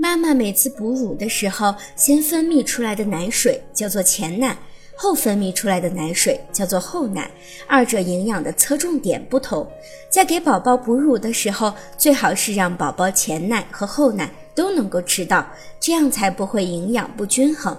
妈妈每次哺乳的时候，先分泌出来的奶水叫做前奶，后分泌出来的奶水叫做后奶，二者营养的侧重点不同。在给宝宝哺乳的时候，最好是让宝宝前奶和后奶都能够吃到，这样才不会营养不均衡。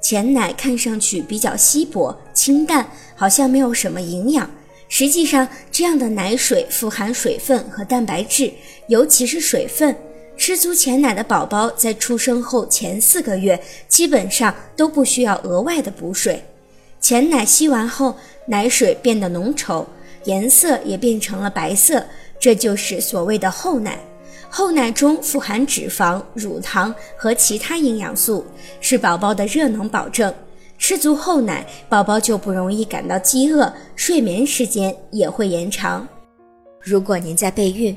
前奶看上去比较稀薄、清淡，好像没有什么营养。实际上，这样的奶水富含水分和蛋白质，尤其是水分。吃足前奶的宝宝在出生后前四个月，基本上都不需要额外的补水。前奶吸完后，奶水变得浓稠，颜色也变成了白色，这就是所谓的后奶。后奶中富含脂肪、乳糖和其他营养素，是宝宝的热能保证。吃足后奶，宝宝就不容易感到饥饿，睡眠时间也会延长。如果您在备孕、